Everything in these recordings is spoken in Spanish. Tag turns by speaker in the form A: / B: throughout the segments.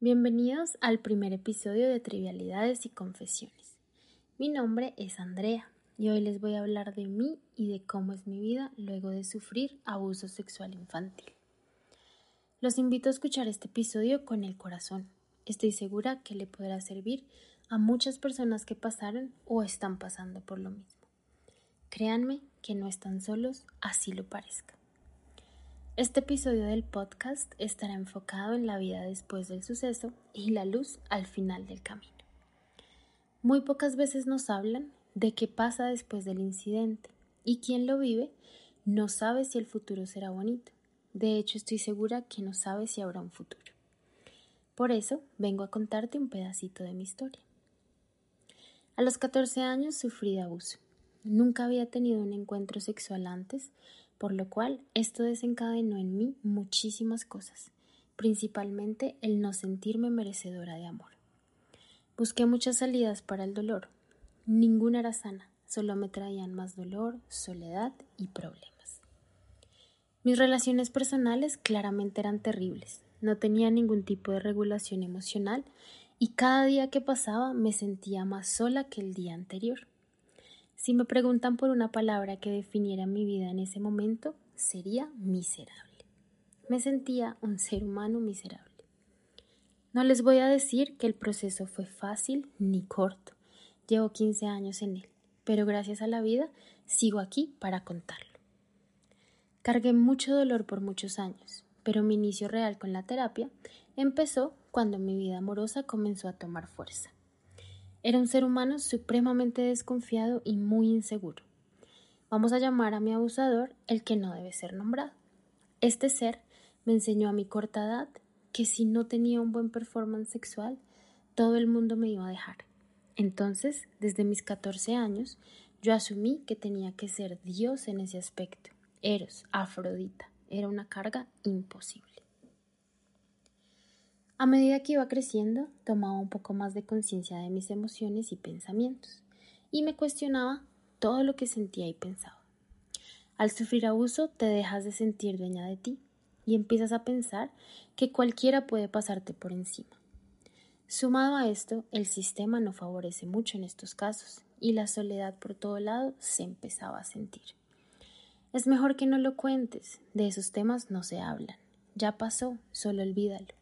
A: Bienvenidos al primer episodio de Trivialidades y Confesiones. Mi nombre es Andrea y hoy les voy a hablar de mí y de cómo es mi vida luego de sufrir abuso sexual infantil. Los invito a escuchar este episodio con el corazón. Estoy segura que le podrá servir a muchas personas que pasaron o están pasando por lo mismo. Créanme que no están solos, así lo parezca. Este episodio del podcast estará enfocado en la vida después del suceso y la luz al final del camino. Muy pocas veces nos hablan de qué pasa después del incidente y quien lo vive no sabe si el futuro será bonito. De hecho, estoy segura que no sabe si habrá un futuro. Por eso vengo a contarte un pedacito de mi historia. A los 14 años sufrí de abuso. Nunca había tenido un encuentro sexual antes, por lo cual esto desencadenó en mí muchísimas cosas, principalmente el no sentirme merecedora de amor. Busqué muchas salidas para el dolor. Ninguna era sana, solo me traían más dolor, soledad y problemas. Mis relaciones personales claramente eran terribles. No tenía ningún tipo de regulación emocional y cada día que pasaba me sentía más sola que el día anterior. Si me preguntan por una palabra que definiera mi vida en ese momento, sería miserable. Me sentía un ser humano miserable. No les voy a decir que el proceso fue fácil ni corto. Llevo 15 años en él, pero gracias a la vida sigo aquí para contarlo. Cargué mucho dolor por muchos años, pero mi inicio real con la terapia empezó cuando mi vida amorosa comenzó a tomar fuerza. Era un ser humano supremamente desconfiado y muy inseguro. Vamos a llamar a mi abusador el que no debe ser nombrado. Este ser me enseñó a mi corta edad que si no tenía un buen performance sexual, todo el mundo me iba a dejar. Entonces, desde mis 14 años, yo asumí que tenía que ser Dios en ese aspecto. Eros, Afrodita. Era una carga imposible. A medida que iba creciendo, tomaba un poco más de conciencia de mis emociones y pensamientos, y me cuestionaba todo lo que sentía y pensaba. Al sufrir abuso, te dejas de sentir dueña de ti y empiezas a pensar que cualquiera puede pasarte por encima. Sumado a esto, el sistema no favorece mucho en estos casos y la soledad por todo lado se empezaba a sentir. Es mejor que no lo cuentes, de esos temas no se hablan. Ya pasó, solo olvídalo.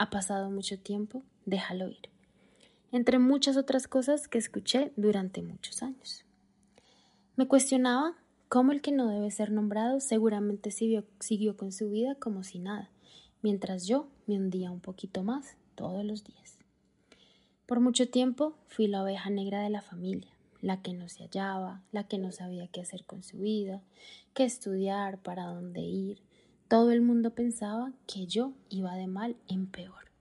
A: Ha pasado mucho tiempo, déjalo ir. Entre muchas otras cosas que escuché durante muchos años. Me cuestionaba cómo el que no debe ser nombrado seguramente siguió, con su vida como si nada, mientras yo me hundía un poquito más todos los días. Por mucho tiempo fui la oveja negra de la familia, la que no se hallaba, la que no sabía qué hacer con su vida, qué estudiar, para dónde ir, todo el mundo pensaba que yo iba de mal en peor.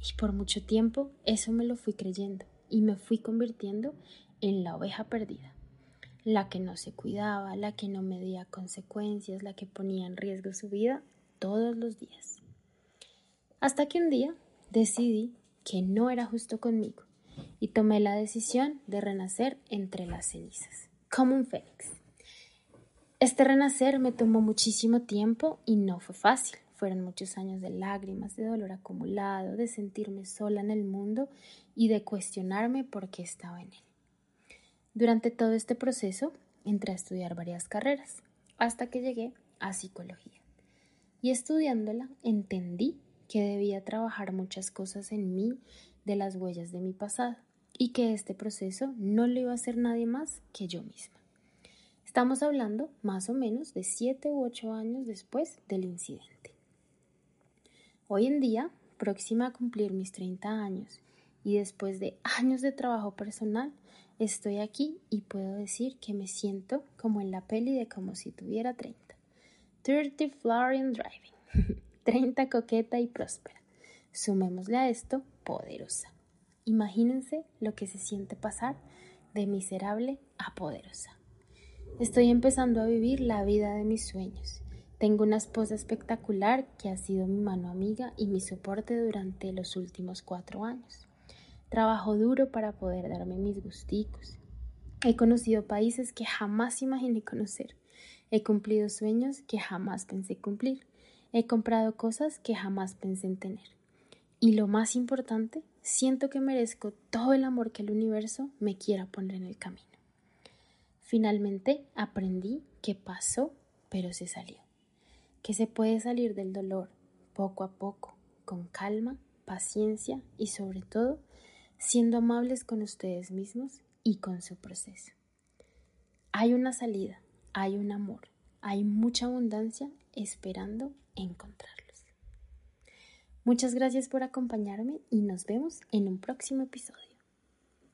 A: Y por mucho tiempo eso me lo fui creyendo y me fui convirtiendo en la oveja perdida, la que no se cuidaba, la que no medía consecuencias, la que ponía en riesgo su vida todos los días. Hasta que un día decidí que no era justo conmigo y tomé la decisión de renacer entre las cenizas, como un fénix. Este renacer me tomó muchísimo tiempo y no fue fácil. Fueron muchos años de lágrimas, de dolor acumulado, de sentirme sola en el mundo y de cuestionarme por qué estaba en él. Durante todo este proceso entré a estudiar varias carreras, hasta que llegué a psicología. Y estudiándola entendí que debía trabajar muchas cosas en mí de las huellas de mi pasado y que este proceso no lo iba a hacer nadie más que yo misma. Estamos hablando más o menos de 7 u 8 años después del incidente. Hoy en día, próxima a cumplir mis 30 años y después de años de trabajo personal, estoy aquí y puedo decir que me siento como en la peli de como si tuviera 30. 30 Florian Driving. 30 coqueta y próspera. Sumémosle a esto poderosa. Imagínense lo que se siente pasar de miserable a poderosa. Estoy empezando a vivir la vida de mis sueños. Tengo una esposa espectacular que ha sido mi mano amiga y mi soporte durante los últimos cuatro años. Trabajo duro para poder darme mis gusticos. He conocido países que jamás imaginé conocer. He cumplido sueños que jamás pensé cumplir. He comprado cosas que jamás pensé en tener. Y lo más importante, siento que merezco todo el amor que el universo me quiera poner en el camino. Finalmente aprendí que pasó, pero se salió. Que se puede salir del dolor poco a poco, con calma, paciencia y sobre todo siendo amables con ustedes mismos y con su proceso. Hay una salida, hay un amor, hay mucha abundancia esperando encontrarlos. Muchas gracias por acompañarme y nos vemos en un próximo episodio.